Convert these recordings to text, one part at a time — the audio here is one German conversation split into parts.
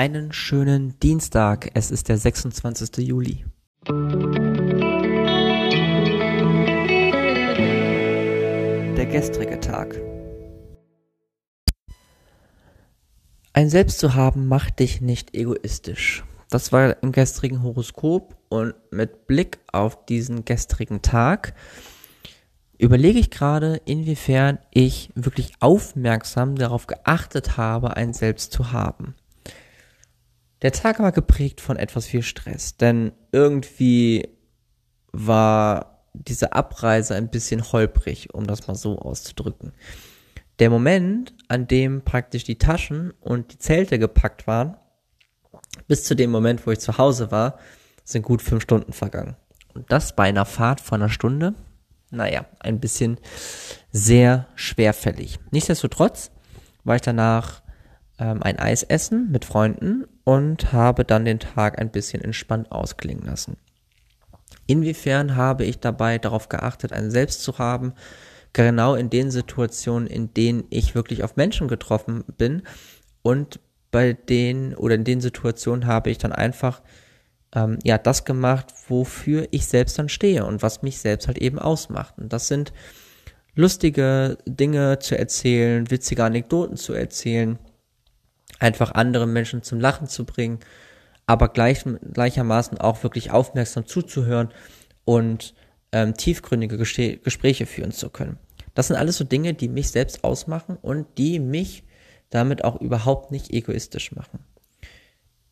Einen schönen Dienstag. Es ist der 26. Juli. Der gestrige Tag. Ein Selbst zu haben macht dich nicht egoistisch. Das war im gestrigen Horoskop und mit Blick auf diesen gestrigen Tag überlege ich gerade, inwiefern ich wirklich aufmerksam darauf geachtet habe, ein Selbst zu haben. Der Tag war geprägt von etwas viel Stress, denn irgendwie war diese Abreise ein bisschen holprig, um das mal so auszudrücken. Der Moment, an dem praktisch die Taschen und die Zelte gepackt waren, bis zu dem Moment, wo ich zu Hause war, sind gut fünf Stunden vergangen. Und das bei einer Fahrt von einer Stunde, naja, ein bisschen sehr schwerfällig. Nichtsdestotrotz war ich danach ähm, ein Eis essen mit Freunden und habe dann den Tag ein bisschen entspannt ausklingen lassen. Inwiefern habe ich dabei darauf geachtet, ein Selbst zu haben, genau in den Situationen, in denen ich wirklich auf Menschen getroffen bin und bei denen oder in den Situationen habe ich dann einfach ähm, ja das gemacht, wofür ich selbst dann stehe und was mich selbst halt eben ausmacht. Und das sind lustige Dinge zu erzählen, witzige Anekdoten zu erzählen, einfach andere Menschen zum Lachen zu bringen, aber gleich, gleichermaßen auch wirklich aufmerksam zuzuhören und ähm, tiefgründige Gesche Gespräche führen zu können. Das sind alles so Dinge, die mich selbst ausmachen und die mich damit auch überhaupt nicht egoistisch machen.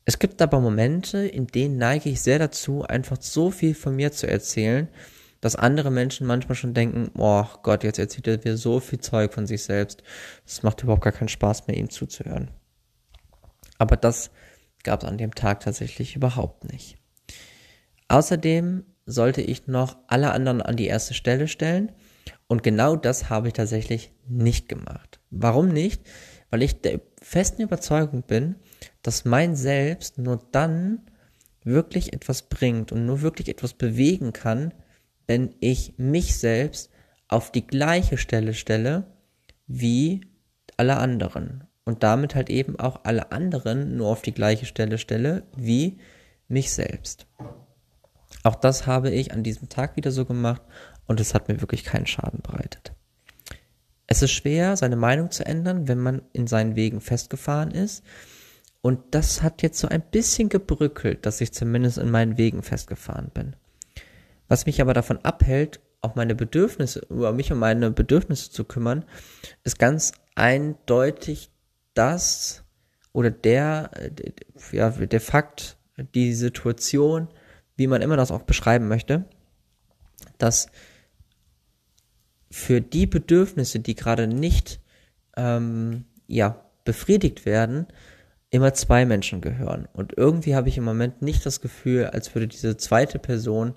Es gibt aber Momente, in denen neige ich sehr dazu, einfach so viel von mir zu erzählen, dass andere Menschen manchmal schon denken, oh Gott, jetzt erzählt er mir so viel Zeug von sich selbst. Es macht überhaupt gar keinen Spaß mehr, ihm zuzuhören. Aber das gab es an dem Tag tatsächlich überhaupt nicht. Außerdem sollte ich noch alle anderen an die erste Stelle stellen und genau das habe ich tatsächlich nicht gemacht. Warum nicht? Weil ich der festen Überzeugung bin, dass mein Selbst nur dann wirklich etwas bringt und nur wirklich etwas bewegen kann, wenn ich mich selbst auf die gleiche Stelle stelle wie alle anderen und damit halt eben auch alle anderen nur auf die gleiche Stelle stelle wie mich selbst. Auch das habe ich an diesem Tag wieder so gemacht und es hat mir wirklich keinen Schaden bereitet. Es ist schwer, seine Meinung zu ändern, wenn man in seinen Wegen festgefahren ist. Und das hat jetzt so ein bisschen gebrückelt, dass ich zumindest in meinen Wegen festgefahren bin. Was mich aber davon abhält, auch meine Bedürfnisse, über mich und meine Bedürfnisse zu kümmern, ist ganz eindeutig das oder der, ja, der Fakt, die Situation, wie man immer das auch beschreiben möchte, dass für die Bedürfnisse, die gerade nicht ähm, ja, befriedigt werden, immer zwei Menschen gehören. Und irgendwie habe ich im Moment nicht das Gefühl, als würde diese zweite Person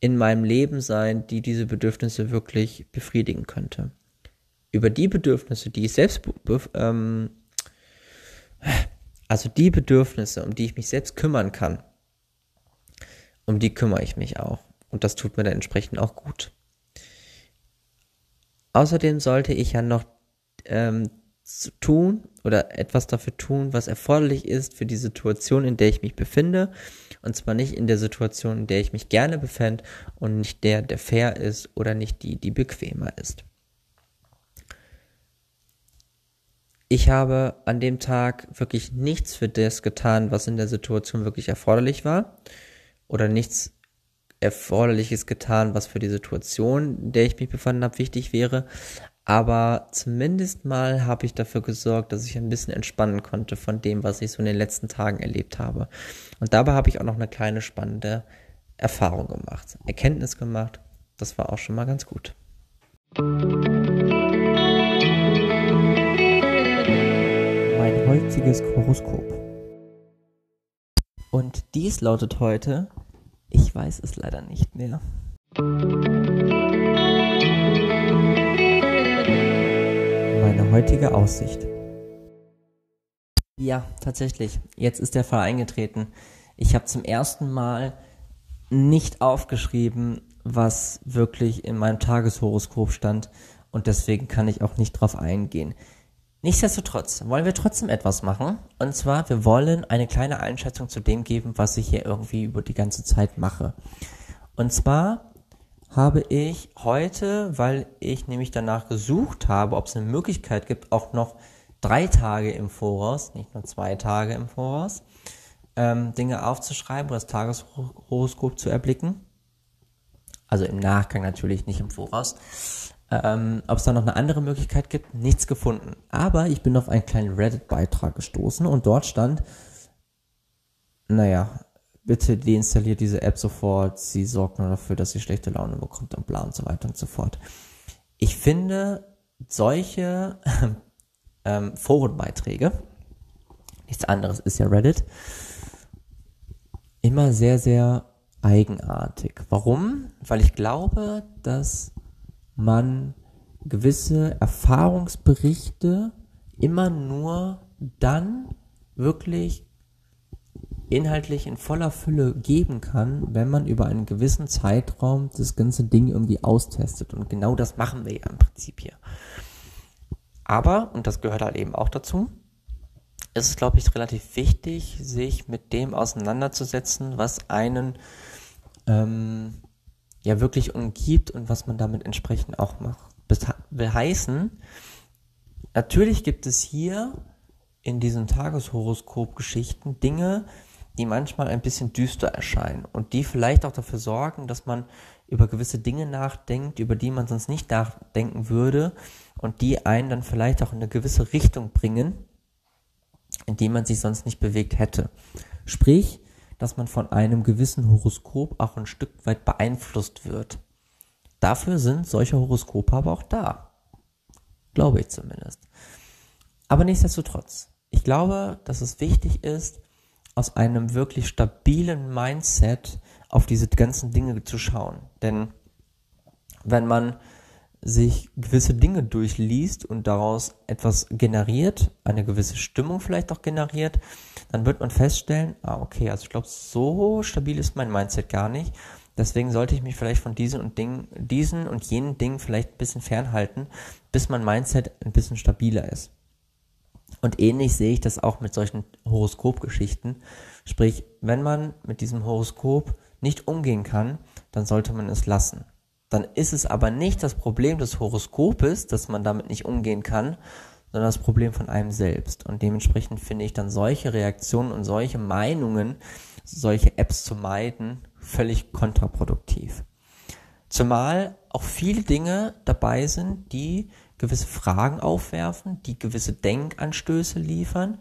in meinem Leben sein, die diese Bedürfnisse wirklich befriedigen könnte. Über die Bedürfnisse, die ich selbst ähm, also die Bedürfnisse, um die ich mich selbst kümmern kann, um die kümmere ich mich auch. Und das tut mir dann entsprechend auch gut. Außerdem sollte ich ja noch ähm, tun oder etwas dafür tun, was erforderlich ist für die Situation, in der ich mich befinde. Und zwar nicht in der Situation, in der ich mich gerne befände und nicht der, der fair ist oder nicht die, die bequemer ist. Ich habe an dem Tag wirklich nichts für das getan, was in der Situation wirklich erforderlich war. Oder nichts Erforderliches getan, was für die Situation, in der ich mich befanden habe, wichtig wäre. Aber zumindest mal habe ich dafür gesorgt, dass ich ein bisschen entspannen konnte von dem, was ich so in den letzten Tagen erlebt habe. Und dabei habe ich auch noch eine kleine spannende Erfahrung gemacht, Erkenntnis gemacht. Das war auch schon mal ganz gut. Heutiges Horoskop. Und dies lautet heute, ich weiß es leider nicht mehr. Meine heutige Aussicht. Ja, tatsächlich. Jetzt ist der Fall eingetreten. Ich habe zum ersten Mal nicht aufgeschrieben, was wirklich in meinem Tageshoroskop stand und deswegen kann ich auch nicht drauf eingehen. Nichtsdestotrotz wollen wir trotzdem etwas machen. Und zwar, wir wollen eine kleine Einschätzung zu dem geben, was ich hier irgendwie über die ganze Zeit mache. Und zwar habe ich heute, weil ich nämlich danach gesucht habe, ob es eine Möglichkeit gibt, auch noch drei Tage im Voraus, nicht nur zwei Tage im Voraus, ähm, Dinge aufzuschreiben oder das Tageshoroskop zu erblicken. Also im Nachgang natürlich, nicht im Voraus. Ähm, ob es da noch eine andere Möglichkeit gibt, nichts gefunden. Aber ich bin auf einen kleinen Reddit-Beitrag gestoßen und dort stand, naja, bitte deinstalliert diese App sofort, sie sorgt nur dafür, dass sie schlechte Laune bekommt und bla und so weiter und so fort. Ich finde solche ähm, Forenbeiträge, nichts anderes ist ja Reddit, immer sehr, sehr eigenartig. Warum? Weil ich glaube, dass man gewisse Erfahrungsberichte immer nur dann wirklich inhaltlich in voller Fülle geben kann, wenn man über einen gewissen Zeitraum das ganze Ding irgendwie austestet. Und genau das machen wir ja im Prinzip hier. Aber, und das gehört halt eben auch dazu, ist es, glaube ich, relativ wichtig, sich mit dem auseinanderzusetzen, was einen ähm, ja wirklich umgibt und was man damit entsprechend auch macht. Will heißen, natürlich gibt es hier in diesen Tageshoroskop-Geschichten Dinge, die manchmal ein bisschen düster erscheinen und die vielleicht auch dafür sorgen, dass man über gewisse Dinge nachdenkt, über die man sonst nicht nachdenken würde und die einen dann vielleicht auch in eine gewisse Richtung bringen, in die man sich sonst nicht bewegt hätte. Sprich, dass man von einem gewissen Horoskop auch ein Stück weit beeinflusst wird. Dafür sind solche Horoskope aber auch da. Glaube ich zumindest. Aber nichtsdestotrotz, ich glaube, dass es wichtig ist, aus einem wirklich stabilen Mindset auf diese ganzen Dinge zu schauen. Denn wenn man sich gewisse Dinge durchliest und daraus etwas generiert, eine gewisse Stimmung vielleicht auch generiert, dann wird man feststellen, ah, okay, also ich glaube, so stabil ist mein Mindset gar nicht. Deswegen sollte ich mich vielleicht von diesen und Dingen, diesen und jenen Dingen vielleicht ein bisschen fernhalten, bis mein Mindset ein bisschen stabiler ist. Und ähnlich sehe ich das auch mit solchen Horoskopgeschichten. Sprich, wenn man mit diesem Horoskop nicht umgehen kann, dann sollte man es lassen. Dann ist es aber nicht das Problem des Horoskopes, dass man damit nicht umgehen kann, sondern das Problem von einem selbst. Und dementsprechend finde ich dann solche Reaktionen und solche Meinungen, solche Apps zu meiden, völlig kontraproduktiv. Zumal auch viele Dinge dabei sind, die gewisse Fragen aufwerfen, die gewisse Denkanstöße liefern,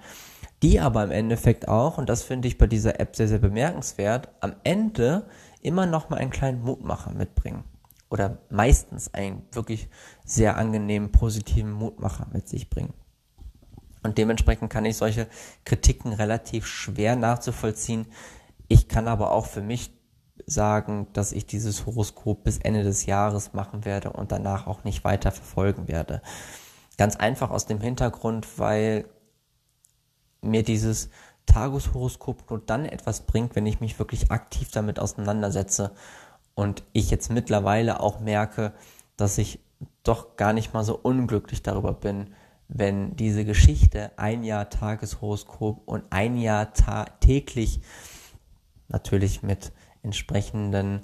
die aber im Endeffekt auch, und das finde ich bei dieser App sehr, sehr bemerkenswert, am Ende immer noch mal einen kleinen Mutmacher mitbringen. Oder meistens einen wirklich sehr angenehmen, positiven Mutmacher mit sich bringen. Und dementsprechend kann ich solche Kritiken relativ schwer nachzuvollziehen. Ich kann aber auch für mich sagen, dass ich dieses Horoskop bis Ende des Jahres machen werde und danach auch nicht weiter verfolgen werde. Ganz einfach aus dem Hintergrund, weil mir dieses Tageshoroskop nur dann etwas bringt, wenn ich mich wirklich aktiv damit auseinandersetze und ich jetzt mittlerweile auch merke, dass ich doch gar nicht mal so unglücklich darüber bin, wenn diese Geschichte ein Jahr Tageshoroskop und ein Jahr täglich natürlich mit entsprechenden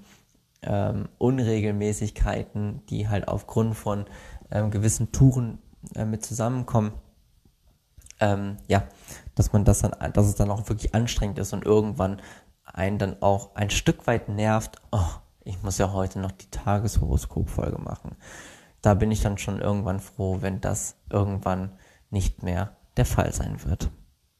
ähm, Unregelmäßigkeiten, die halt aufgrund von ähm, gewissen Touren äh, mit zusammenkommen, ähm, ja, dass man das dann, dass es dann auch wirklich anstrengend ist und irgendwann einen dann auch ein Stück weit nervt, oh, ich muss ja heute noch die Tageshoroskop-Folge machen. Da bin ich dann schon irgendwann froh, wenn das irgendwann nicht mehr der Fall sein wird.